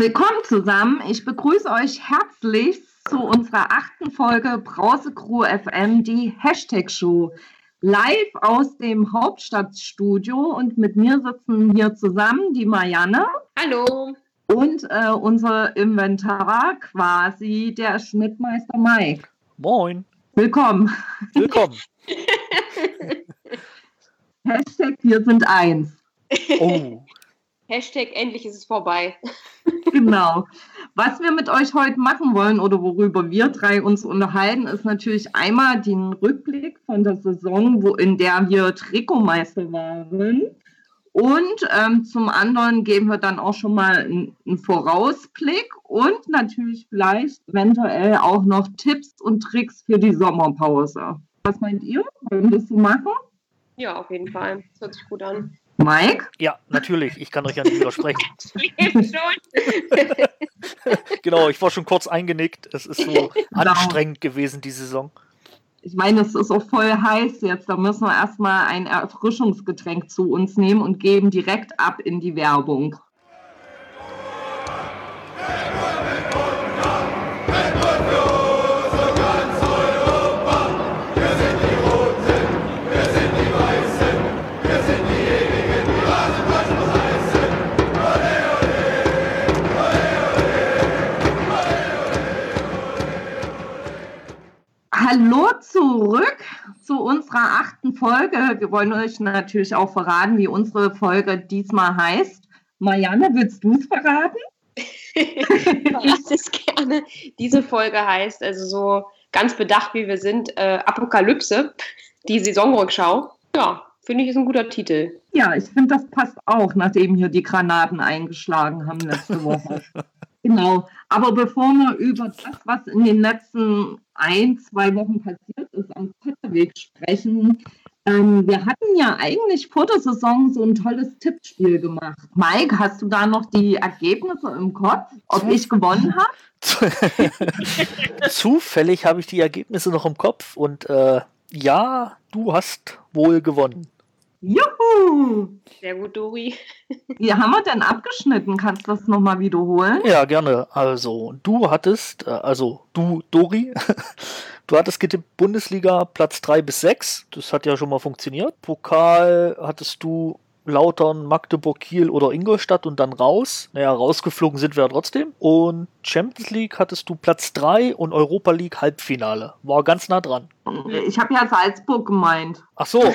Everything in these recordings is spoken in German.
Willkommen zusammen. Ich begrüße euch herzlich zu unserer achten Folge Brause Crew FM, die Hashtag Show. Live aus dem Hauptstadtstudio und mit mir sitzen hier zusammen die Marianne. Hallo. Und äh, unser Inventar quasi der Schnittmeister Mike. Moin. Willkommen. Willkommen. Hashtag wir sind eins. Oh. Hashtag endlich ist es vorbei. Genau. Was wir mit euch heute machen wollen oder worüber wir drei uns unterhalten, ist natürlich einmal den Rückblick von der Saison, wo, in der wir Trikotmeister waren. Und ähm, zum anderen geben wir dann auch schon mal einen, einen Vorausblick und natürlich vielleicht eventuell auch noch Tipps und Tricks für die Sommerpause. Was meint ihr? Wollen wir das so machen? Ja, auf jeden Fall. Das hört sich gut an. Mike? Ja, natürlich. Ich kann euch ja nicht widersprechen. Genau, ich war schon kurz eingenickt. Es ist so anstrengend gewesen, die Saison. Ich meine, es ist auch voll heiß jetzt. Da müssen wir erstmal ein Erfrischungsgetränk zu uns nehmen und geben direkt ab in die Werbung. Hallo zurück zu unserer achten Folge. Wir wollen euch natürlich auch verraten, wie unsere Folge diesmal heißt. Marianne, willst du es verraten? Verrat es gerne. Diese Folge heißt also so ganz bedacht, wie wir sind, äh, Apokalypse, die Saisonrückschau. Ja, finde ich ist ein guter Titel. Ja, ich finde, das passt auch, nachdem hier die Granaten eingeschlagen haben letzte Woche. genau. Aber bevor wir über das, was in den letzten ein, zwei Wochen passiert ist, am Kotterweg sprechen, ähm, wir hatten ja eigentlich vor der Saison so ein tolles Tippspiel gemacht. Mike, hast du da noch die Ergebnisse im Kopf, ob ich gewonnen habe? Zufällig habe ich die Ergebnisse noch im Kopf und äh, ja, du hast wohl gewonnen. Juhu! Sehr gut, Dori. Wie haben wir denn abgeschnitten? Kannst du das nochmal wiederholen? Ja, gerne. Also, du hattest, äh, also du, Dori, du hattest getippt Bundesliga Platz 3 bis 6. Das hat ja schon mal funktioniert. Pokal hattest du Lautern, Magdeburg, Kiel oder Ingolstadt und dann raus. Naja, rausgeflogen sind wir ja trotzdem. Und Champions League hattest du Platz 3 und Europa League Halbfinale. War ganz nah dran. Ich habe ja Salzburg gemeint. Ach so.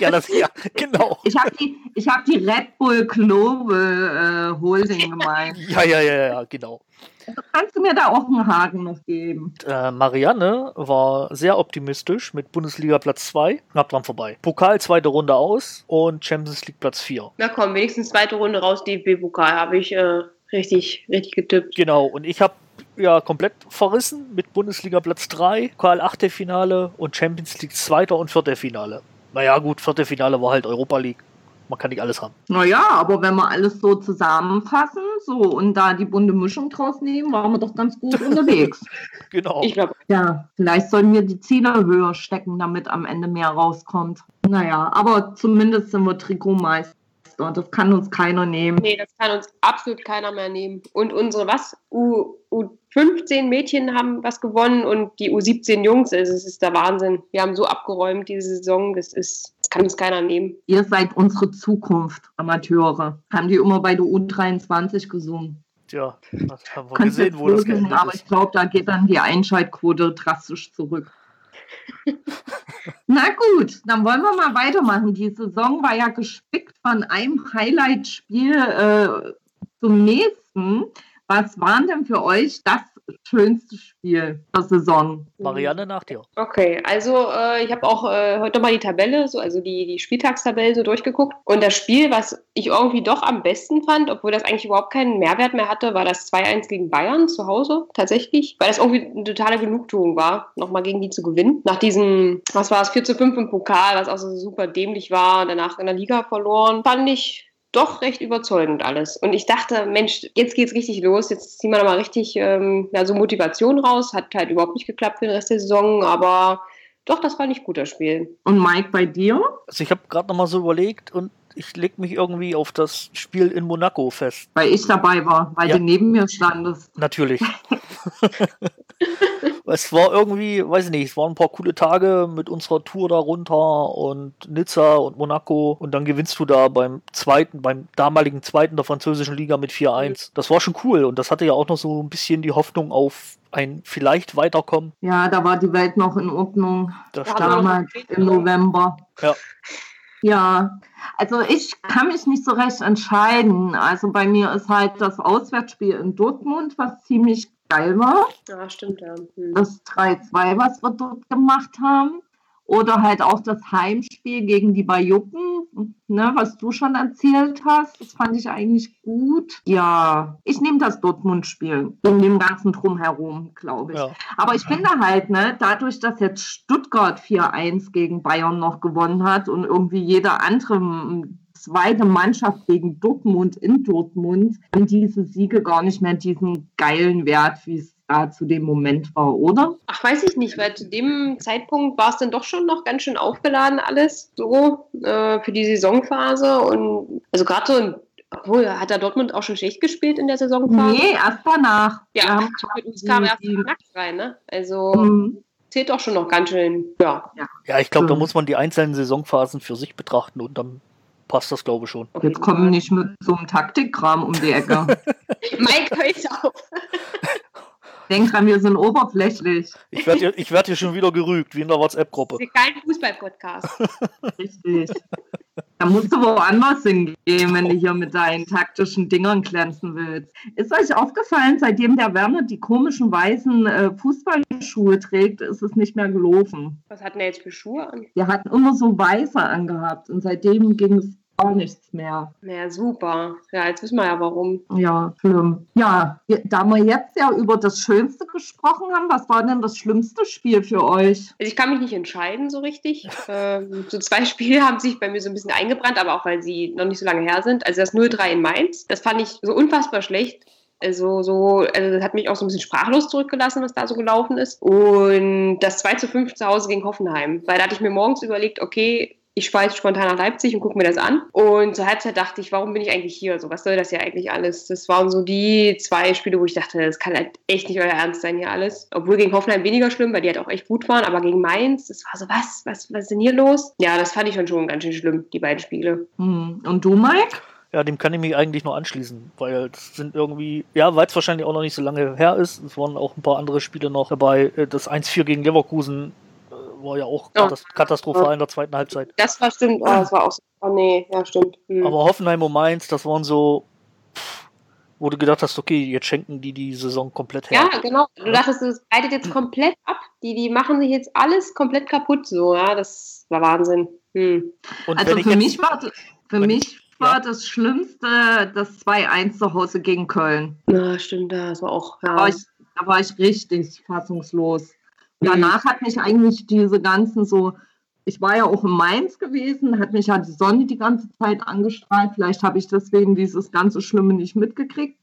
ja, das ja, genau. Ich habe die, ich hab die Red Bull Global äh, Holding gemeint. Ja, ja, ja, ja, genau. Also kannst du mir da auch einen Haken noch geben? Äh, Marianne war sehr optimistisch mit Bundesliga Platz 2, knapp dran vorbei. Pokal zweite Runde aus und Champions League Platz 4. Na komm, wenigstens zweite Runde raus, DFB-Pokal habe ich äh, richtig, richtig getippt. Genau, und ich habe ja komplett verrissen mit Bundesliga Platz 3, Pokal Achtelfinale und Champions League zweiter und vierter Finale. Naja, gut, vierte Finale war halt Europa League. Man kann nicht alles haben. Naja, aber wenn wir alles so zusammenfassen so und da die bunte Mischung draus nehmen, waren wir doch ganz gut unterwegs. Genau. Ich glaube, Ja, vielleicht sollen wir die Ziele höher stecken, damit am Ende mehr rauskommt. Naja, aber zumindest sind wir Trikotmeister. Das kann uns keiner nehmen. nee, das kann uns absolut keiner mehr nehmen. Und unsere, was, U, U15 Mädchen haben was gewonnen und die U17 Jungs, also es ist der Wahnsinn. Wir haben so abgeräumt diese Saison, das ist, kann uns keiner nehmen. Ihr seid unsere Zukunft, Amateure. Haben die immer bei der U23 gesungen. Tja, das haben wir Kannst gesehen, wo das geendet aber ich glaube, da geht dann die Einschaltquote drastisch zurück. Na gut, dann wollen wir mal weitermachen. Die Saison war ja gespickt von einem Highlight-Spiel äh, zum nächsten. Was war denn für euch das schönste Spiel der Saison? Marianne nach dir. Okay, also äh, ich habe auch äh, heute mal die Tabelle, so, also die, die Spieltagstabelle so durchgeguckt. Und das Spiel, was ich irgendwie doch am besten fand, obwohl das eigentlich überhaupt keinen Mehrwert mehr hatte, war das 2-1 gegen Bayern zu Hause tatsächlich. Weil das irgendwie eine totale Genugtuung war, nochmal gegen die zu gewinnen. Nach diesem, was war es, 4 zu 5 im Pokal, was auch so super dämlich war und danach in der Liga verloren, fand ich doch recht überzeugend alles. Und ich dachte, Mensch, jetzt geht's richtig los, jetzt ziehen wir nochmal richtig ähm, ja, so Motivation raus. Hat halt überhaupt nicht geklappt für den Rest der Saison, aber doch, das war nicht gut, das Spiel. Und Mike, bei dir? Also ich habe gerade nochmal so überlegt und ich leg mich irgendwie auf das Spiel in Monaco fest. Weil ich dabei war, weil Ja. du neben mir standest. Natürlich. es war irgendwie, weiß ich nicht, es waren ein paar coole Tage mit unserer Tour da runter und Nizza und Monaco und dann gewinnst du da beim zweiten, beim damaligen zweiten der französischen Liga mit 4-1. Das war schon cool und das hatte ja auch noch so ein bisschen die Hoffnung auf ein vielleicht Weiterkommen. Ja, da war die Welt noch in Ordnung. Das Damals im November. Ja. Ja, also ich kann mich nicht so recht entscheiden. Also bei mir ist halt das Auswärtsspiel in Dortmund, was ziemlich geil war. Ja, stimmt, ja. Hm. Das 3-2, was wir dort gemacht haben. Oder halt auch das Heimspiel gegen die Bajucken, ne, was du schon erzählt hast. Das fand ich eigentlich gut. Ja, ich nehme das Dortmund-Spiel in dem ganzen Drumherum, glaube ich. Ja. Aber ich finde halt, ne, dadurch, dass jetzt Stuttgart 4-1 gegen Bayern noch gewonnen hat und irgendwie jede andere zweite Mannschaft gegen Dortmund in Dortmund, haben diese Siege gar nicht mehr diesen geilen Wert, wie es da zu dem Moment war, oder? Ach, weiß ich nicht, weil zu dem Zeitpunkt war es dann doch schon noch ganz schön aufgeladen alles so äh, für die Saisonphase und also gerade so ein obwohl, hat er Dortmund auch schon schlecht gespielt in der Saisonphase? Nee, erst danach. Ja, haben mit uns kam erst nackt rein, ne? Also Mhm. zählt doch schon noch ganz schön, ja. Ja, ich glaube, da muss man die einzelnen Saisonphasen für sich betrachten und dann passt das, glaube ich, schon. Jetzt kommen nicht mit so einem Taktikkram um die Ecke. Mike, hör auf. Denk dran, wir sind oberflächlich. Ich werde hier, ich werd hier schon wieder gerügt, wie in der WhatsApp-Gruppe. Kein Fußball-Podcast. Richtig. Da musst du woanders hingehen, wenn du hier mit deinen taktischen Dingern glänzen willst. Ist euch aufgefallen, seitdem der Werner die komischen weißen äh, Fußballschuhe trägt, ist es nicht mehr gelaufen. Was hat denn er jetzt für Schuhe an? Wir hatten immer so weiße angehabt und seitdem ging es gar nichts mehr. Naja, super. Ja, jetzt wissen wir ja warum. Ja, schlimm. Ja, da wir jetzt ja über das Schönste gesprochen haben, was war denn das schlimmste Spiel für euch? Also ich kann mich nicht entscheiden so richtig. Ähm, so zwei Spiele haben sich bei mir so ein bisschen eingebrannt, aber auch weil sie noch nicht so lange her sind. Also das 0-3 in Mainz, das fand ich so unfassbar schlecht. Also so, also das hat mich auch so ein bisschen sprachlos zurückgelassen, was da so gelaufen ist. Und das 2 zu 5 zu Hause gegen Hoffenheim. Weil da hatte ich mir morgens überlegt, okay, ich fahre jetzt spontan nach Leipzig und gucke mir das an. Und zur Halbzeit dachte ich, warum bin ich eigentlich hier? So, was soll das hier eigentlich alles? Das waren so die zwei Spiele, wo ich dachte, das kann halt echt nicht euer Ernst sein hier alles. Obwohl gegen Hoffenheim weniger schlimm, weil die halt auch echt gut waren, aber gegen Mainz, das war so, was? Was, was ist denn hier los? Ja, das fand ich schon schon ganz schön schlimm, die beiden Spiele. Hm. Und du, Mike? Ja, dem kann ich mich eigentlich nur anschließen, weil es sind irgendwie, ja, weil es wahrscheinlich auch noch nicht so lange her ist. Es waren auch ein paar andere Spiele noch dabei. Äh, Das 1-4 gegen Leverkusen war ja auch Ja. katas- katastrophal in der zweiten Halbzeit. Das war stimmt, oh, das war auch so, oh nee, ja stimmt. Hm. Aber Hoffenheim und Mainz, das waren so, pff, wo du gedacht hast, okay, jetzt schenken die die Saison komplett her. Ja, genau. Du dachtest, das breitet jetzt komplett ab. Die, die machen sich jetzt alles komplett kaputt, so, ja. Das war Wahnsinn. Hm. Und Also für jetzt, mich war, für mich war das Schlimmste das 2-1 zu Hause gegen Köln. Na, stimmt, das war auch, Da ja. war ich, da war ich richtig fassungslos. Danach hat mich eigentlich diese ganzen so, ich war ja auch in Mainz gewesen, hat mich ja die Sonne die ganze Zeit angestrahlt. Vielleicht habe ich deswegen dieses ganze Schlimme nicht mitgekriegt.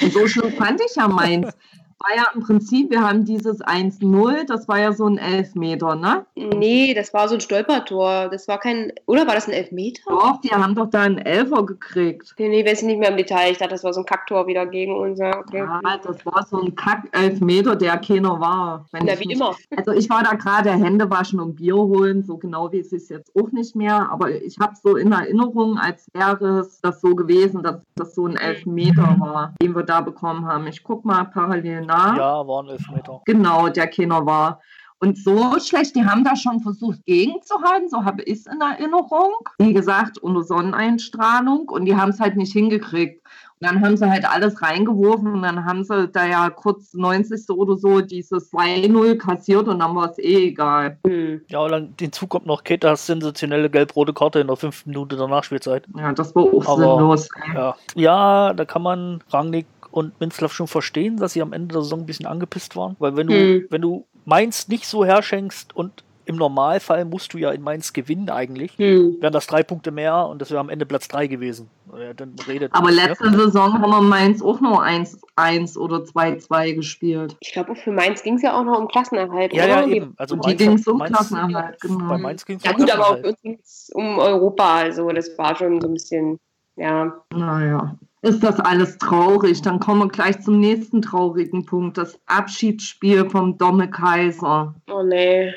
Und so schlimm fand ich ja Mainz. War ja im Prinzip, wir haben dieses 1-0, das war ja so ein Elfmeter, ne? Nee, das war so ein Stolpertor. Das war kein, oder war das ein Elfmeter? Doch, wir haben doch da einen Elfer gekriegt. Nee, nee, weiß ich nicht mehr im Detail. Ich dachte, das war so ein Kacktor wieder gegen unser. Okay. Ja, das war so ein Kack-Elfmeter, der keiner war. Ich wie mich- immer. Also ich war da gerade Hände waschen und Bier holen, so genau wie es ist jetzt auch nicht mehr. Aber ich habe so in Erinnerung, als wäre es das so gewesen, dass das so ein Elfmeter war, den wir da bekommen haben. Ich guck mal parallel nach. Ja, waren Elfmeter. Genau, der keiner war. Und so schlecht, die haben da schon versucht gegenzuhalten, so habe ich es in Erinnerung. Wie gesagt, unter Sonneneinstrahlung und die haben es halt nicht hingekriegt. Und dann haben sie halt alles reingeworfen und dann haben sie da ja kurz 90. oder so dieses 2-0 kassiert und dann war es eh egal. Hm. Ja, und dann hinzu kommt noch Ketas sensationelle gelb-rote Karte in der fünften Minute der Nachspielzeit. Ja, das war auch Aber- sinnlos. Ja. ja, da kann man Rangnick und Minzlaff schon verstehen, dass sie am Ende der Saison ein bisschen angepisst waren. Weil wenn du, Hm. wenn du Mainz nicht so herschenkst und im Normalfall musst du ja in Mainz gewinnen eigentlich. Hm. Wären das drei Punkte mehr und das wäre am Ende Platz drei gewesen. Ja, dann redet Aber ne? letzte Saison haben wir Mainz auch nur 1-1 oder 2-2 gespielt. Ich glaube, für Mainz ging es ja auch noch um Klassenerhalt. Ja, oder? ja, eben. Also die Mainz- ging es um Mainz- Klassenerhalt, genau. Bei Mainz ging es Ja gut, aber auch für uns ging es um Europa. Also das war schon so ein bisschen, ja. Naja, ist das alles traurig? Dann kommen wir gleich zum nächsten traurigen Punkt. Das Abschiedsspiel vom Domme Kaiser. Oh nee.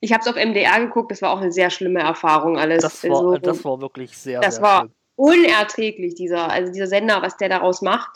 ich habe es auf MDR geguckt, das war auch eine sehr schlimme Erfahrung alles. Das war, also, das war wirklich sehr, das sehr war schlimm. unerträglich, dieser, also dieser Sender, was der daraus macht.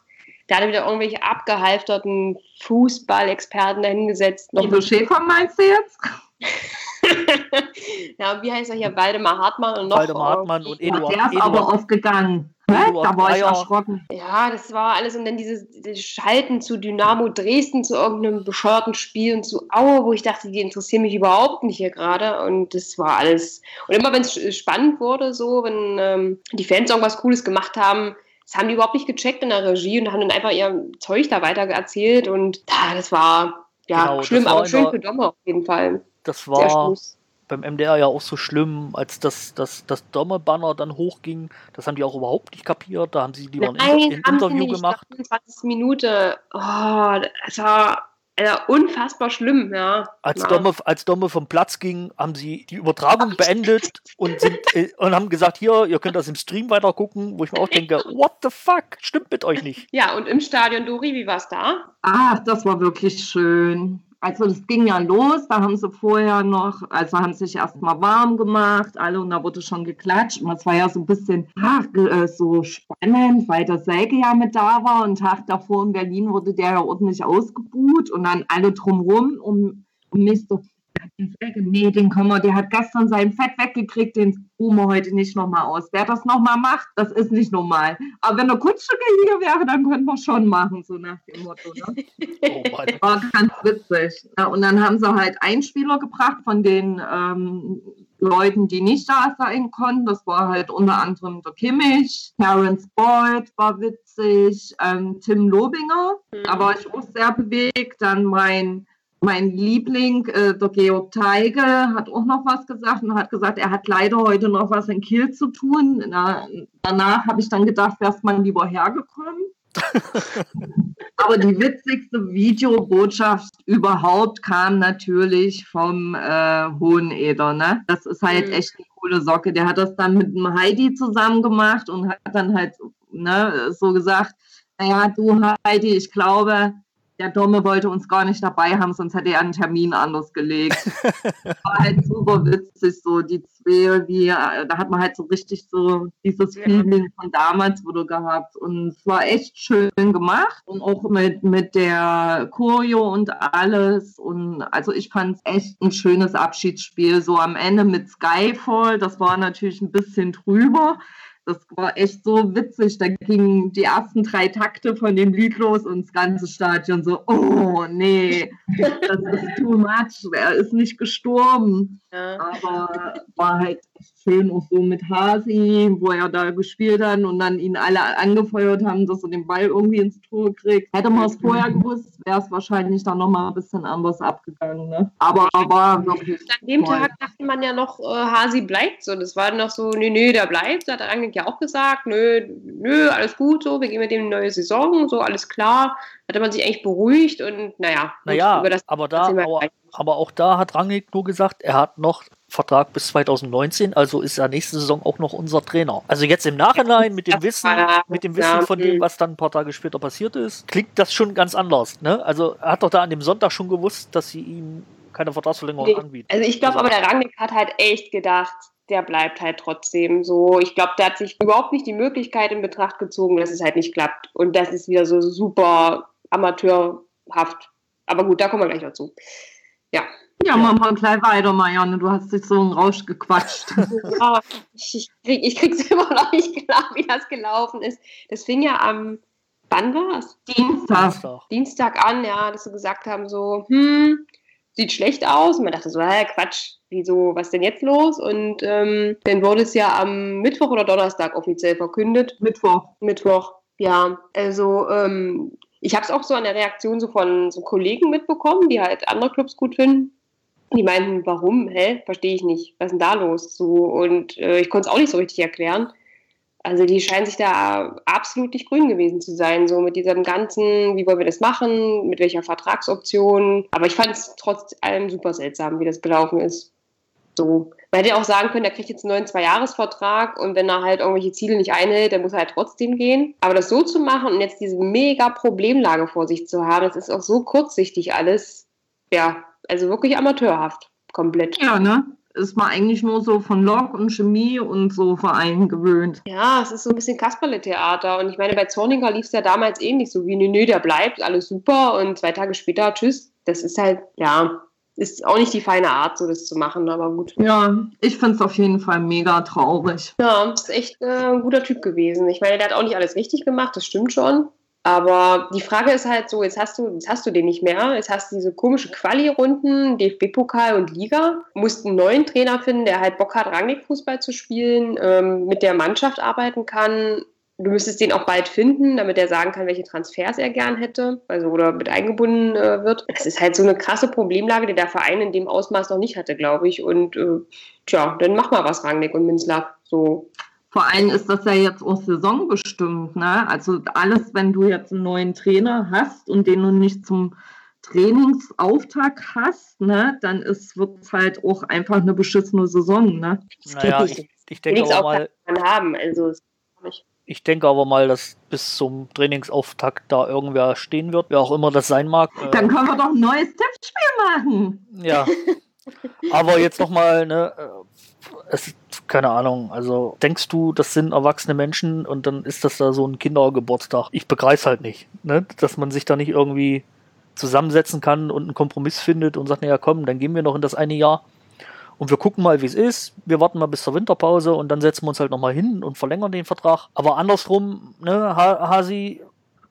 Der hatte wieder irgendwelche abgehalfterten Fußballexperten dahingesetzt. Guido Schäfer meinst du jetzt? ja, wie heißt er hier? Waldemar Hartmann und noch. Waldemar Hartmann und Eduard- Der ist aber aufgegangen. Eduard Da war ich Breyer. erschrocken. Ja, das war alles und dann dieses, dieses Schalten zu Dynamo Dresden, zu irgendeinem bescheuerten Spiel und zu Aue, wo ich dachte, die interessieren mich überhaupt nicht hier gerade und das war alles. Und immer wenn es spannend wurde, so, wenn ähm, die Fans irgendwas Cooles gemacht haben, das haben die überhaupt nicht gecheckt in der Regie und haben dann einfach ihr Zeug da weiter erzählt und ah, das war ja Genau, schlimm, aber schön für Domme auf jeden Fall. Das war beim MDR ja auch so schlimm, als das, das, das Domme-Banner dann hochging. Das haben die auch überhaupt nicht kapiert. Da haben sie lieber ein, Inter Nein, ein haben sie Interview nicht. gemacht. Nach 25. Minute. Oh, das war äh, unfassbar schlimm, ja. Als Ja. Domme, als Domme vom Platz ging, haben sie die Übertragung beendet und, sind, äh, und haben gesagt, hier, ihr könnt das im Stream weiter gucken, wo ich mir auch denke, what the fuck, stimmt mit euch nicht. Ja, und im Stadion, Dori, wie war es da? Ach, das war wirklich schön. Also das ging ja los, da haben sie vorher noch, also haben sich erstmal warm gemacht, alle und da wurde schon geklatscht. Und das war ja so ein bisschen ach, äh, so spannend, weil der Selke ja mit da war und Tag davor in Berlin wurde der ja ordentlich ausgebuht und dann alle drumrum um, um mich so, "Ja, den Selke, nee, den können wir, der hat gestern sein Fett weggekriegt, den ruhen wir heute nicht nochmal aus. Wer das nochmal macht, das ist nicht normal. Aber wenn der Kunststücke hier wäre, dann könnten wir schon machen, so nach dem Motto. Ne? Oh Mann. War ganz witzig. Ja, und dann haben sie halt Einspieler gebracht von den ähm, Leuten, die nicht da sein konnten. Das war halt unter anderem der Kimmich, Terence Boyd war witzig, ähm, Tim Lobinger, Mhm. war ich auch sehr bewegt. Dann mein, mein Liebling, äh, der Georg Teige, hat auch noch was gesagt und hat gesagt, er hat leider heute noch was in Kiel zu tun. Na, danach habe ich dann gedacht, wärst man lieber hergekommen. Aber die witzigste Videobotschaft überhaupt kam natürlich vom äh, Hoheneder. Ne? Das ist halt Mhm. echt eine coole Socke. Der hat das dann mit dem Heidi zusammen gemacht und hat dann halt ne, so gesagt, naja, du Heidi, ich glaube, der Domme wollte uns gar nicht dabei haben, sonst hätte er einen Termin anders gelegt. War halt super witzig, so die zwei, wie, äh, da hat man halt so richtig so dieses Ja. Feeling von damals wieder gehabt. Und es war echt schön gemacht und auch mit, mit der Choreo und alles. Und also ich fand es echt ein schönes Abschiedsspiel. So am Ende mit Skyfall, das war natürlich ein bisschen drüber. Das war echt so witzig. Da gingen die ersten drei Takte von dem Lied los und das ganze Stadion so, oh nee, das ist too much. Er ist nicht gestorben. Ja. Aber war halt schön auch so mit Hasi, wo er da gespielt hat und dann ihn alle angefeuert haben, dass er den Ball irgendwie ins Tor kriegt. Hätte man es vorher gewusst, wäre es wahrscheinlich dann nochmal ein bisschen anders abgegangen. Ne? Aber war wirklich. An dem toll. Tag dachte man ja noch, äh, Hasi bleibt so. Das war noch so, nö, nö, der bleibt. Da hat der Rangnick ja auch gesagt, nö, nö, alles gut so, wir gehen mit dem in die neue Saison, so, alles klar. Hatte man sich eigentlich beruhigt und naja, Naja, über das aber, da, aber, aber auch da hat Rangnick nur gesagt, er hat noch Vertrag bis 2019, also ist er nächste Saison auch noch unser Trainer. Also jetzt im Nachhinein mit dem Wissen, mit dem Wissen von dem, was dann ein paar Tage später passiert ist, klingt das schon ganz anders. Ne? Also er hat doch da an dem Sonntag schon gewusst, dass sie ihm keine Vertragsverlängerung Nee. anbieten. Also ich glaube Also- aber, der Rangnick hat halt echt gedacht, der bleibt halt trotzdem so. Ich glaube, der hat sich überhaupt nicht die Möglichkeit in Betracht gezogen, dass es halt nicht klappt. Und das ist wieder so super amateurhaft. Aber gut, da kommen wir gleich dazu. Ja. Ja, machen wir gleich weiter, Marianne. Du hast dich so einen Rausch gequatscht. Ja, ich, ich, krieg, ich krieg's immer noch nicht klar, wie das gelaufen ist. Das fing ja am, wann war's? Dienstag. Dienstag. Dienstag an, ja, dass sie gesagt haben, so, hm, sieht schlecht aus. Und man dachte so, hä, Quatsch, wieso, was denn jetzt los? Und ähm, dann wurde es ja am Mittwoch oder Donnerstag offiziell verkündet. Mittwoch. Mittwoch, ja. Also, ähm, ich habe es auch so an der Reaktion so von so Kollegen mitbekommen, die halt andere Clubs gut finden. Die meinten, warum? Hä? Verstehe ich nicht. Was ist denn da los? So, und äh, ich konnte es auch nicht so richtig erklären. Also die scheinen sich da absolut nicht grün gewesen zu sein, so mit diesem ganzen, wie wollen wir das machen, mit welcher Vertragsoption. Aber ich fand es trotz allem super seltsam, wie das gelaufen ist. So. Man hätte auch sagen können, er kriegt jetzt einen neuen Zweijahresvertrag und wenn er halt irgendwelche Ziele nicht einhält, dann muss er halt trotzdem gehen. Aber das so zu machen und jetzt diese mega Problemlage vor sich zu haben, das ist auch so kurzsichtig alles. Ja, also wirklich amateurhaft. Komplett. Ja, ne? Ist man eigentlich nur so von Lok und Chemie und so Vereinen gewöhnt. Ja, es ist so ein bisschen Kasperle-Theater. Und ich meine, bei Zorniger lief es ja damals ähnlich so wie, nö, nö, der bleibt, alles super und zwei Tage später, tschüss. Das ist halt, ja, ist auch nicht die feine Art, so das zu machen, aber gut. Ja, ich finde es auf jeden Fall mega traurig. Ja, ist echt äh, ein guter Typ gewesen. Ich meine, der hat auch nicht alles richtig gemacht, das stimmt schon. Aber die Frage ist halt so, jetzt hast du, jetzt hast du den nicht mehr. Jetzt hast du diese komische Quali-Runden, DFB-Pokal und Liga. Musst einen neuen Trainer finden, der halt Bock hat, Rangnick-Fußball zu spielen, ähm, mit der Mannschaft arbeiten kann. Du müsstest den auch bald finden, damit er sagen kann, welche Transfers er gern hätte, also oder mit eingebunden äh, wird. Es ist halt so eine krasse Problemlage, die der Verein in dem Ausmaß noch nicht hatte, glaube ich. Und äh, tja, dann mach mal was, Rangnick und Minzlaff. So. Vor allem ist das ja jetzt auch saisonbestimmt. Ne? Also alles, wenn du jetzt einen neuen Trainer hast und den du nicht zum Trainingsauftakt hast, ne, dann wird es halt auch einfach eine beschissene Saison. Ne? Naja, ich, ich denke auch mal. Haben. Also, ich denke aber mal, dass bis zum Trainingsauftakt da irgendwer stehen wird, wer auch immer das sein mag. Dann können wir doch ein neues Tippspiel machen. Ja. aber jetzt nochmal, ne, es, keine Ahnung, also denkst du, das sind erwachsene Menschen und dann ist das da so ein Kindergeburtstag? Ich begreife halt nicht, ne? dass man sich da nicht irgendwie zusammensetzen kann und einen Kompromiss findet und sagt, naja, komm, dann gehen wir noch in das eine Jahr und wir gucken mal, wie es ist. Wir warten mal bis zur Winterpause und dann setzen wir uns halt nochmal hin und verlängern den Vertrag. Aber andersrum, ne, Hasi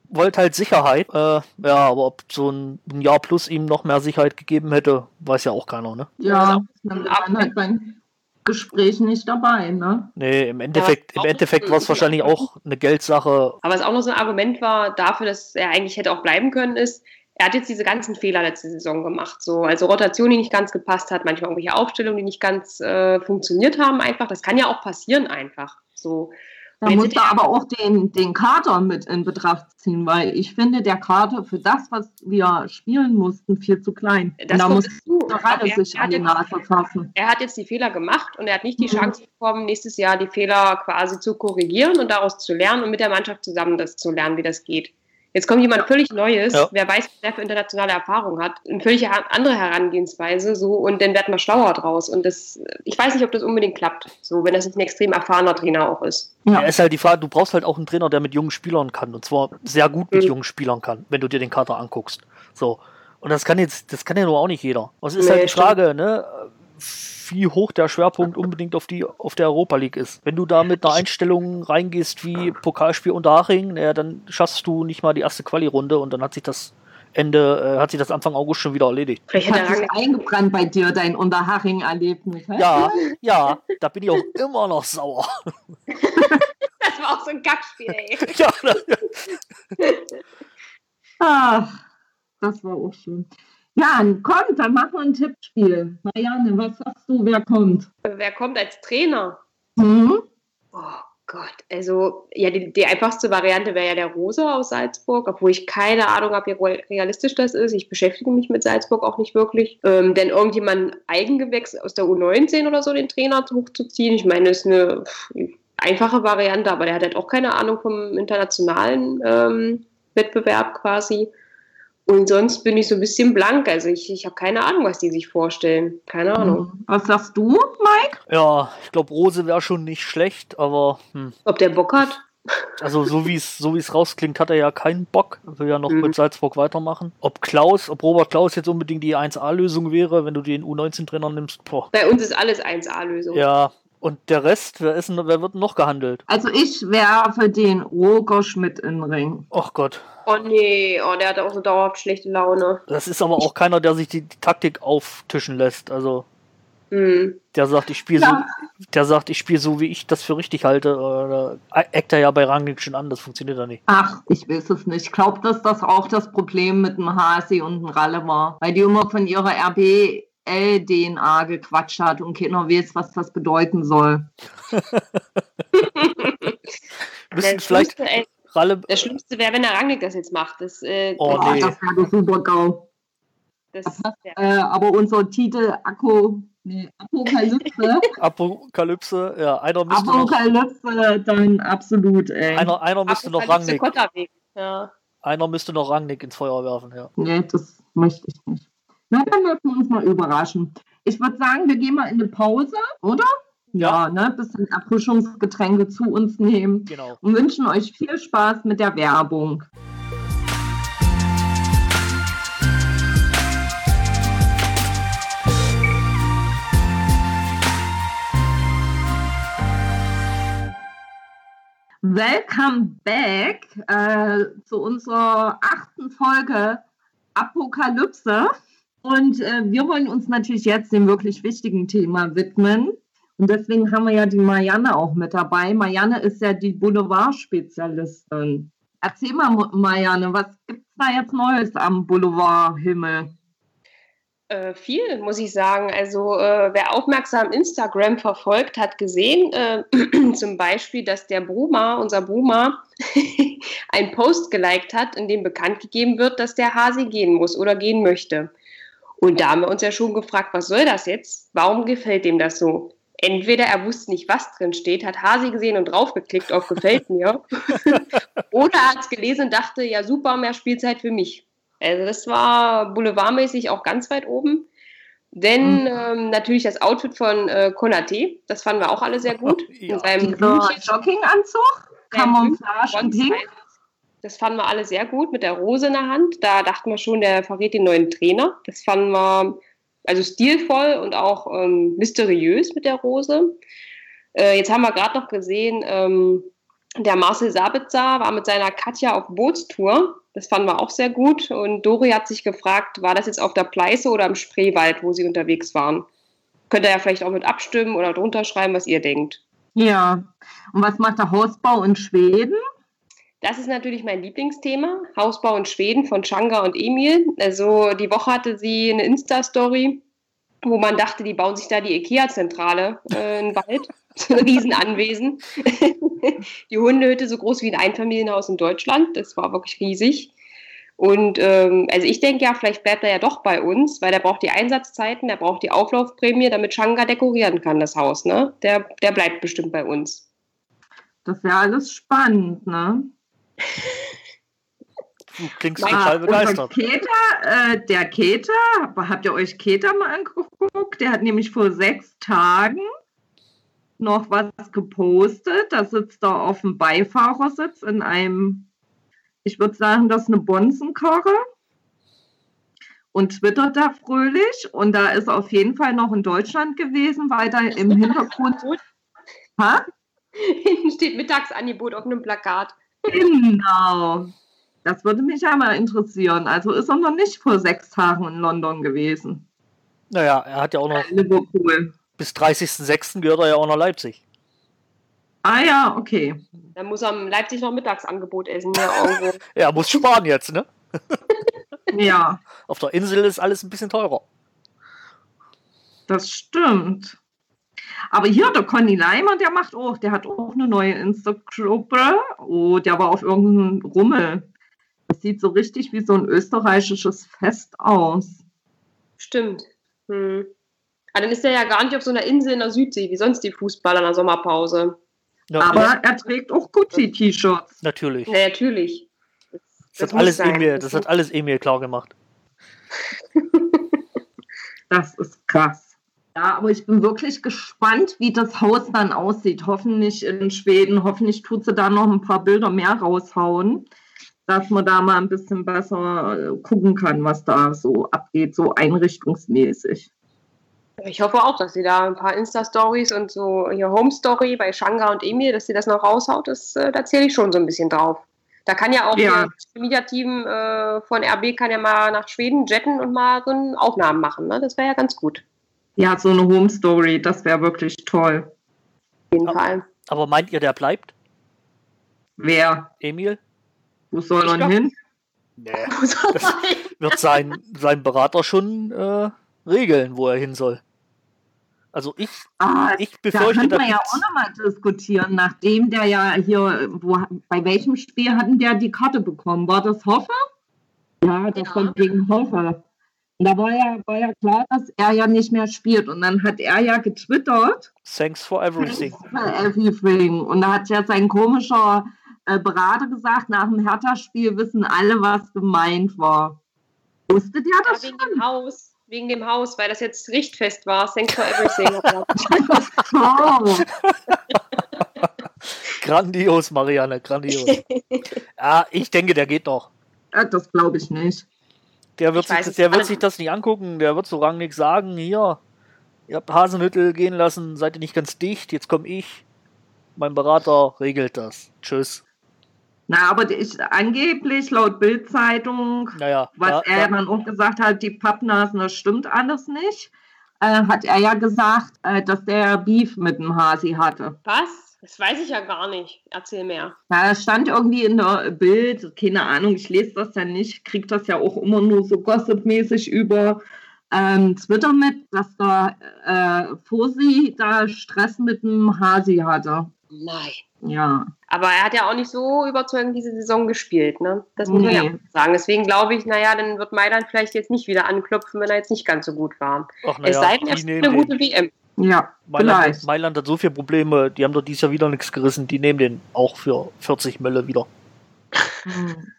wollte halt Sicherheit. Äh, ja, aber ob so ein, ein, Jahr plus ihm noch mehr Sicherheit gegeben hätte, weiß ja auch keiner, ne? Ja, dann halt beim Gespräch nicht dabei, ne? Nee, im Endeffekt, im Endeffekt war es wahrscheinlich auch eine Geldsache. Aber was auch noch so ein Argument war dafür, dass er eigentlich hätte auch bleiben können, ist, er hat jetzt diese ganzen Fehler letzte Saison gemacht. So. Also Rotation, die nicht ganz gepasst hat, manchmal irgendwelche Aufstellungen, die nicht ganz äh, funktioniert haben, einfach. Das kann ja auch passieren, einfach. So. Da muss er aber auch den, den Kader mit in Betracht ziehen, weil ich finde, der Kader für das, was wir spielen mussten, viel zu klein. Das da muss gerade sich an die Nase fassen. Er hat jetzt die Fehler gemacht und er hat nicht die mhm. Chance bekommen, nächstes Jahr die Fehler quasi zu korrigieren und daraus zu lernen und mit der Mannschaft zusammen das zu lernen, wie das geht. Jetzt kommt jemand völlig Neues, ja. wer weiß, wer für internationale Erfahrung hat, eine völlig andere Herangehensweise, so und dann wird man schlauer draus. Und das, ich weiß nicht, ob das unbedingt klappt, so wenn das nicht ein extrem erfahrener Trainer auch ist. Ja, ist halt die Frage, du brauchst halt auch einen Trainer, der mit jungen Spielern kann. Und zwar sehr gut mit mhm. jungen Spielern kann, wenn du dir den Kater anguckst. So. Und das kann jetzt, das kann ja nur auch nicht jeder. Was ist nee, halt die Frage, stimmt. ne? Wie hoch der Schwerpunkt unbedingt auf, die, auf der Europa League ist. Wenn du da mit einer Einstellung reingehst wie Pokalspiel unter Haching, ja, dann schaffst du nicht mal die erste Quali-Runde und dann hat sich das Ende, äh, hat sich das Anfang August schon wieder erledigt. Vielleicht hat sich eingebrannt bei dir, dein Unterhaching-Erlebnis. Ja, ja, da bin ich auch immer noch sauer. das war auch so ein Gackspiel, ey. ja, Ach, das war auch schön. Ja, kommt, dann machen wir ein Tippspiel. Marianne, was sagst du, wer kommt? Wer kommt als Trainer? Mhm. Oh Gott, also ja, die, die einfachste Variante wäre ja der Rose aus Salzburg, obwohl ich keine Ahnung habe, wie realistisch das ist. Ich beschäftige mich mit Salzburg auch nicht wirklich. Ähm, denn irgendjemand Eigengewächs aus der U19 oder so den Trainer hochzuziehen, ich meine, das ist eine einfache Variante, aber der hat halt auch keine Ahnung vom internationalen ähm, Wettbewerb quasi. Und sonst bin ich so ein bisschen blank. Also ich, ich habe keine Ahnung, was die sich vorstellen. Keine Ahnung. Mhm. Was sagst du, Mike? Ja, ich glaube, Rose wäre schon nicht schlecht, aber. Hm. Ob der Bock hat? Also so wie es so rausklingt, hat er ja keinen Bock. Er will ja noch mhm. mit Salzburg weitermachen. Ob Klaus, ob Robert Klaus jetzt unbedingt die 1A-Lösung wäre, wenn du den U19-Trainer nimmst. Boah. Bei uns ist alles 1A-Lösung. Ja, und der Rest, wer, ist, wer wird noch gehandelt? Also ich werfe den Roger Schmidt in den Ring. Ach Gott. Oh nee, oh, der hat auch so dauerhaft schlechte Laune. Das ist aber auch keiner, der sich die, die Taktik auftischen lässt. Also hm. der sagt, ich spiele ja. so, der sagt, ich spiele so, wie ich das für richtig halte. Oder eckt er ja bei Rangnick schon an, das funktioniert ja nicht. Ach, ich weiß es nicht. Ich glaube, dass das auch das Problem mit dem Hasi und dem Ralle war. Weil die immer von ihrer RB NFL-DNA gequatscht hat und keiner weiß, was das bedeuten soll. Müssen vielleicht ey, Ralle. das Schlimmste wäre, wenn der Rangnick das jetzt macht. Das, äh, Oh, nee. Das wäre super GAU. das, wär- Äh, aber unser Titel Akku, nee, Apokalypse, Apokalypse, ja, einer müsste noch, Apokalypse, dann absolut, ey. einer, einer müsste noch Rangnick. Ja. einer müsste noch Rangnick ins Feuer werfen, ja. Nee, das möchte ich nicht. Na, dann lassen wir uns mal überraschen. Ich würde sagen, wir gehen mal in eine Pause, oder? Ja, ne, bisschen Erfrischungsgetränke zu uns nehmen Genau. und wünschen euch viel Spaß mit der Werbung. Welcome back äh, zu unserer achten Folge Apokalypse. Und äh, wir wollen uns natürlich jetzt dem wirklich wichtigen Thema widmen. Und deswegen haben wir ja die Marianne auch mit dabei. Marianne ist ja die Boulevard-Spezialistin. Erzähl mal, Marianne, was gibt es da jetzt Neues am Boulevardhimmel? Äh, viel, muss ich sagen. Also, äh, wer aufmerksam Instagram verfolgt, hat gesehen, äh, zum Beispiel, dass der Bruma, unser Bruma, einen Post geliked hat, in dem bekannt gegeben wird, dass der Hasi gehen muss oder gehen möchte. Und da haben wir uns ja schon gefragt, was soll das jetzt? Warum gefällt dem das so? Entweder er wusste nicht, was drin steht, hat Hasi gesehen und draufgeklickt auf gefällt mir. oder er hat es gelesen und dachte, ja super, mehr Spielzeit für mich. Also das war boulevardmäßig auch ganz weit oben. Denn Mhm. ähm, natürlich das Outfit von äh, Konate, das fanden wir auch alle sehr gut. Ja. In seinem Dieser Blümchen- Jogginganzug, Camouflage und Pink. Das fanden wir alle sehr gut mit der Rose in der Hand. Da dachten wir schon, der verrät den neuen Trainer. Das fanden wir also stilvoll und auch ähm, mysteriös mit der Rose. Äh, jetzt haben wir gerade noch gesehen, ähm, der Marcel Sabitzer war mit seiner Katja auf Bootstour. Das fanden wir auch sehr gut. Und Dori hat sich gefragt, war das jetzt auf der Pleiße oder im Spreewald, wo sie unterwegs waren? Könnt ihr ja vielleicht auch mit abstimmen oder drunter schreiben, was ihr denkt. Ja. Und was macht der Hausbau in Schweden? Das ist natürlich mein Lieblingsthema. Hausbau in Schweden von Changa und Emil. Also die Woche hatte sie eine Insta-Story, wo man dachte, die bauen sich da die IKEA-Zentrale äh, in Wald. So ein Riesenanwesen. die Hundehütte so groß wie ein Einfamilienhaus in Deutschland. Das war wirklich riesig. Und ähm, also ich denke ja, vielleicht bleibt er ja doch bei uns, weil der braucht die Einsatzzeiten, der braucht die Auflaufprämie, damit Changa dekorieren kann, das Haus. Ne? Der, der bleibt bestimmt bei uns. Das wäre alles spannend, ne? Du klingst Mein- total begeistert. Keter, äh, der Keter, habt ihr euch Keter mal angeguckt? Der hat nämlich vor sechs Tagen noch was gepostet. Da sitzt er auf dem Beifahrersitz in einem, ich würde sagen, das ist eine Bonzenkarre. Und twittert da fröhlich. Und da ist er auf jeden Fall noch in Deutschland gewesen, weil da im Hintergrund. Ha? Hinten steht Mittagsangebot auf einem Plakat. Genau. Das würde mich ja mal interessieren. Also ist er noch nicht vor sechs Tagen in London gewesen. Naja, er hat ja auch noch Liverpool. bis 30.06. gehört er ja auch nach Leipzig. Ah ja, okay. Dann muss er in Leipzig noch Mittagsangebot essen. Irgendwo. Er muss sparen jetzt, ne? Ja, Auf der Insel ist alles ein bisschen teurer. das stimmt. Aber hier, der Conny Leimer, der macht auch, der hat auch eine neue Insta-Gruppe. Oh, der war auf irgendeinem Rummel. Das sieht so richtig wie so ein österreichisches Fest aus. Stimmt. Hm. Aber dann ist er ja gar nicht auf so einer Insel in der Südsee, wie sonst die Fußballer in der Sommerpause. Ja, Aber ja, er trägt auch Gucci-T-Shirts. natürlich. Na, natürlich. Das, Das, hat alles sein. Emil, das hat alles Emil klar gemacht. Das ist krass. Ja, aber ich bin wirklich gespannt, wie das Haus dann aussieht. Hoffentlich in Schweden, hoffentlich tut sie da noch ein paar Bilder mehr raushauen, dass man da mal ein bisschen besser äh, gucken kann, was da so abgeht, so einrichtungsmäßig. Ich hoffe auch, dass sie da ein paar Insta-Stories und so hier Home-Story bei Shanga und Emil, dass sie das noch raushaut, das, äh, da zähle ich schon so ein bisschen drauf. Da kann ja auch Ja. das Media-Team äh, von RB kann ja mal nach Schweden jetten und mal so Aufnahmen machen. Ne? Das wäre ja ganz gut. Ja, so eine Home Story, das wäre wirklich toll. Auf jeden Ja. Fall. Aber meint ihr, der bleibt? Wer? Emil? Wo soll er hin? Nee. Wird sein, sein Berater schon äh, regeln, wo er hin soll. Also ich, Ah, ich befürchte, könnte da man ja gibt's- auch nochmal diskutieren, nachdem der ja hier, wo, bei welchem Spiel hatten der die Karte bekommen? War das Hoffer? Ja, das Ja. war gegen Hoffer. Und da war ja, war ja klar, dass er ja nicht mehr spielt. Und dann hat er ja getwittert, thanks for everything. for everything. Und da hat ja sein komischer äh, Berater gesagt, nach dem Hertha-Spiel wissen alle, was gemeint war. Wusste der Ja, das wegen schon? dem Haus. Wegen dem Haus, weil das jetzt richtfest war. Thanks for everything. Oh, Grandios, Marianne, grandios. ja, ich denke, der geht noch. äh, das glaube ich nicht. Der wird, sich, der wird sich das nicht angucken, der wird so rangig sagen, hier, ihr habt Hasenhüttel gehen lassen, seid ihr nicht ganz dicht, jetzt komme ich. Mein Berater regelt das. Tschüss. Na, aber ich, angeblich laut Bild-Zeitung Naja, was da, er ja da, dann auch gesagt hat, die Pappnasen, das stimmt alles nicht, äh, hat er ja gesagt, äh, dass der Beef mit dem Hasi hatte. Was? Das weiß ich ja gar nicht. Erzähl mehr. Ja, das stand irgendwie in der Bild, keine Ahnung, ich lese das ja nicht, kriege das ja auch immer nur so gossipmäßig über ähm, Twitter mit, dass der äh, Fosi da Stress mit dem Hasi hatte. Nein. Ja, Aber er hat ja auch nicht so überzeugend diese Saison gespielt, ne? Das muss man ja Nee. auch sagen. Deswegen glaube ich, naja, dann wird Mailand vielleicht jetzt nicht wieder anklopfen, wenn er jetzt nicht ganz so gut war. ach, es naja, sei denn, er spielt eine gute WM. Ja, Mailand, vielleicht. Mailand hat so viele Probleme, die haben doch dieses Jahr wieder nichts gerissen, die nehmen den auch für 40 Mölle wieder. Hm.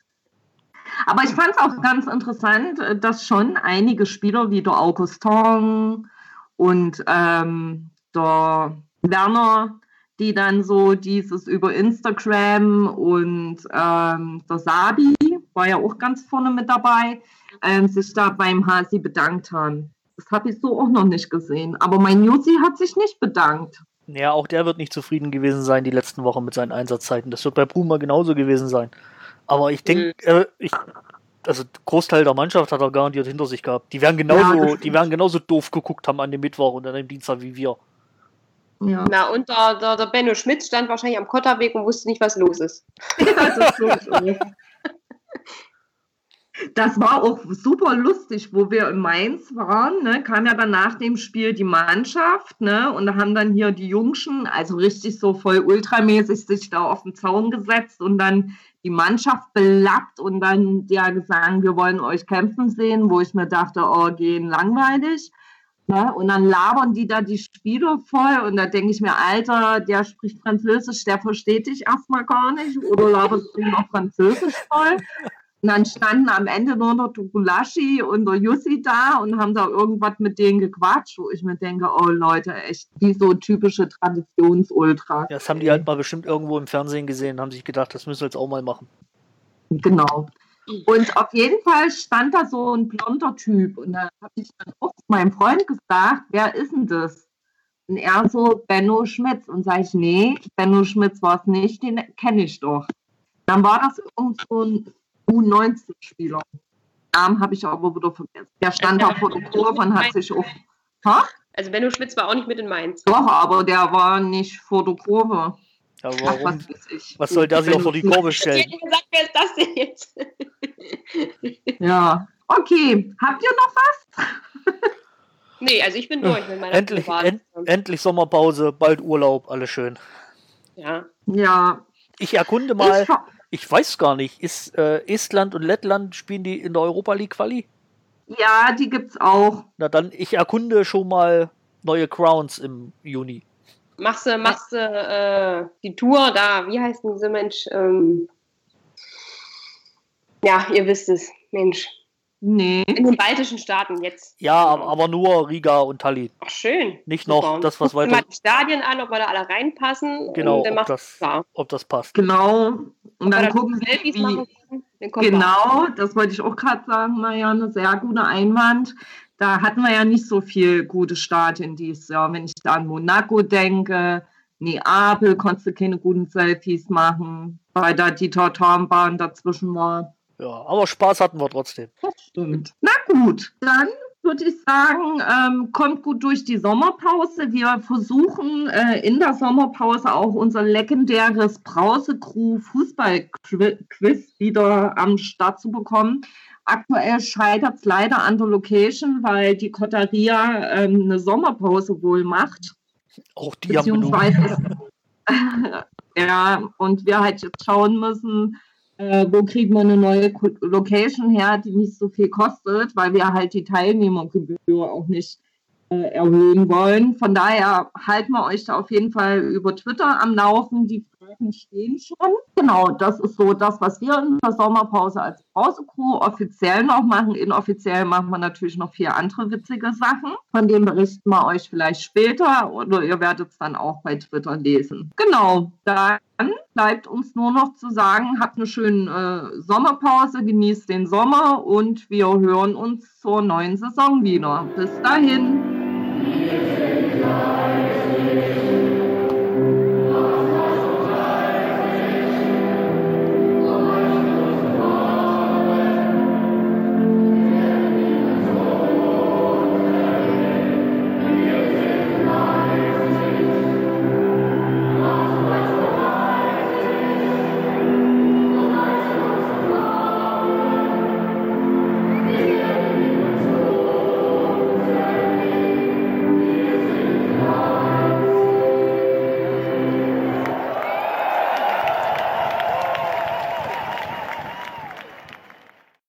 Aber ich fand es auch ganz interessant, äh, dass schon einige Spieler wie der Augustin und ähm, der Werner, die dann so dieses über Instagram und ähm, der Sabi war ja auch ganz vorne mit dabei, ähm, sich da beim Hasi bedankt haben. Das habe ich so auch noch nicht gesehen. Aber mein Jussi hat sich nicht bedankt. Ja, auch der wird nicht zufrieden gewesen sein die letzten Wochen mit seinen Einsatzzeiten. Das wird bei Bruma genauso gewesen sein. Aber ich denke, äh, ich, also Großteil der Mannschaft hat er garantiert hinter sich gehabt. Die werden Ja, genauso, das die werden genauso doof geguckt haben an dem Mittwoch und an dem Dienstag wie wir. Ja. Na, und der, der, der Benno Schmidt stand wahrscheinlich am Kotterweg und wusste nicht, was los ist. das, ist so das war auch super lustig, wo wir in Mainz waren. Ne, kam ja dann nach dem Spiel die Mannschaft, ne, und da haben dann hier die Jungschen, also richtig so voll ultramäßig, sich da auf den Zaun gesetzt und dann die Mannschaft belappt und dann ja gesagt, wir wollen euch kämpfen sehen, wo ich mir dachte, oh, gehen langweilig. Ne? Und dann labern die da die Spieler voll und da denke ich mir, Alter, der spricht Französisch, der versteht dich erstmal gar nicht oder laberst du noch Französisch voll? Und dann standen am Ende nur noch der Gulaschi und der Jussi da und haben da irgendwas mit denen gequatscht, wo ich mir denke, oh Leute, echt, die so typische Traditionsultras. Ja, das haben die halt mal bestimmt irgendwo im Fernsehen gesehen, haben sich gedacht, das müssen wir jetzt auch mal machen. Genau. Und auf jeden Fall stand da so ein blonder Typ. Und da habe ich dann auch meinem Freund gesagt, wer ist denn das? Und er so, Benno Schmitz. Und sage ich, nee, Benno Schmitz war es nicht, den kenne ich doch. Dann war das irgend so ein U19-Spieler. Namen habe ich aber wieder vergessen. Der stand da vor der Kurve und hat sich auf. Ha? Also Benno Schmitz war auch nicht mit in Mainz. Doch, aber der war nicht vor der Kurve. Ja, Ach, warum? was ich. Was soll der sich auch vor die Kurve Ich stellen? hätte gesagt, wer ist das denn jetzt? Ja. Okay, habt ihr noch was? nee, also ich bin durch mit meiner Endlich, end, endlich Sommerpause, bald Urlaub, alles schön. Ja. Ja. Ich erkunde mal, Ich, ich weiß gar nicht, ist äh, Estland und Lettland, spielen die in der Europa League Quali? ja, die gibt's auch. Na dann, ich erkunde schon mal neue Crowns im Juni. Machst du, machst du äh, die Tour da, wie heißt denn dieser Mensch? Ähm, ja, ihr wisst es, Mensch. Nee. In den baltischen Staaten jetzt. Ja, aber, nur Riga und Tallinn. Ach, schön. Nicht Super. noch das, was weiter. mal die Stadien an, ob wir da alle reinpassen. Genau, Und dann ob das, ob das passt. Genau. Und Ob dann da gucken wir, Selfies wie, machen dann. Genau, das wollte ich auch gerade sagen, Marianne, sehr guter Einwand. Da hatten wir ja nicht so viel gute Stadien dieses Jahr. Wenn ich da an Monaco denke, Neapel konntest du keine guten Selfies machen, weil da die Tartanbahn dazwischen war. Ja, aber Spaß hatten wir trotzdem. Das stimmt. Na gut, dann würde ich sagen, ähm, kommt gut durch die Sommerpause. Wir versuchen äh, in der Sommerpause auch unser legendäres Brause-Crew Fußball-Quiz wieder am Start zu bekommen. aktuell scheitert es leider an der Location, weil die Kotteria ähm, eine Sommerpause wohl macht. Auch die haben Ja, und wir halt jetzt schauen müssen, äh, wo kriegt man eine neue Location her, die nicht so viel kostet, weil wir halt die Teilnehmergebühr auch nicht äh, erhöhen wollen. Von daher halten wir euch da auf jeden Fall über Twitter am Laufen. Die Fragen stehen schon. Genau, das ist so das, was wir in der Sommerpause als Brausecrew offiziell noch machen. Inoffiziell machen wir natürlich noch vier andere witzige Sachen. Von denen berichten wir euch vielleicht später oder ihr werdet es dann auch bei Twitter lesen. Genau, dann bleibt uns nur noch zu sagen, habt eine schöne äh, Sommerpause, genießt den Sommer und wir hören uns zur neuen Saison wieder. Bis dahin.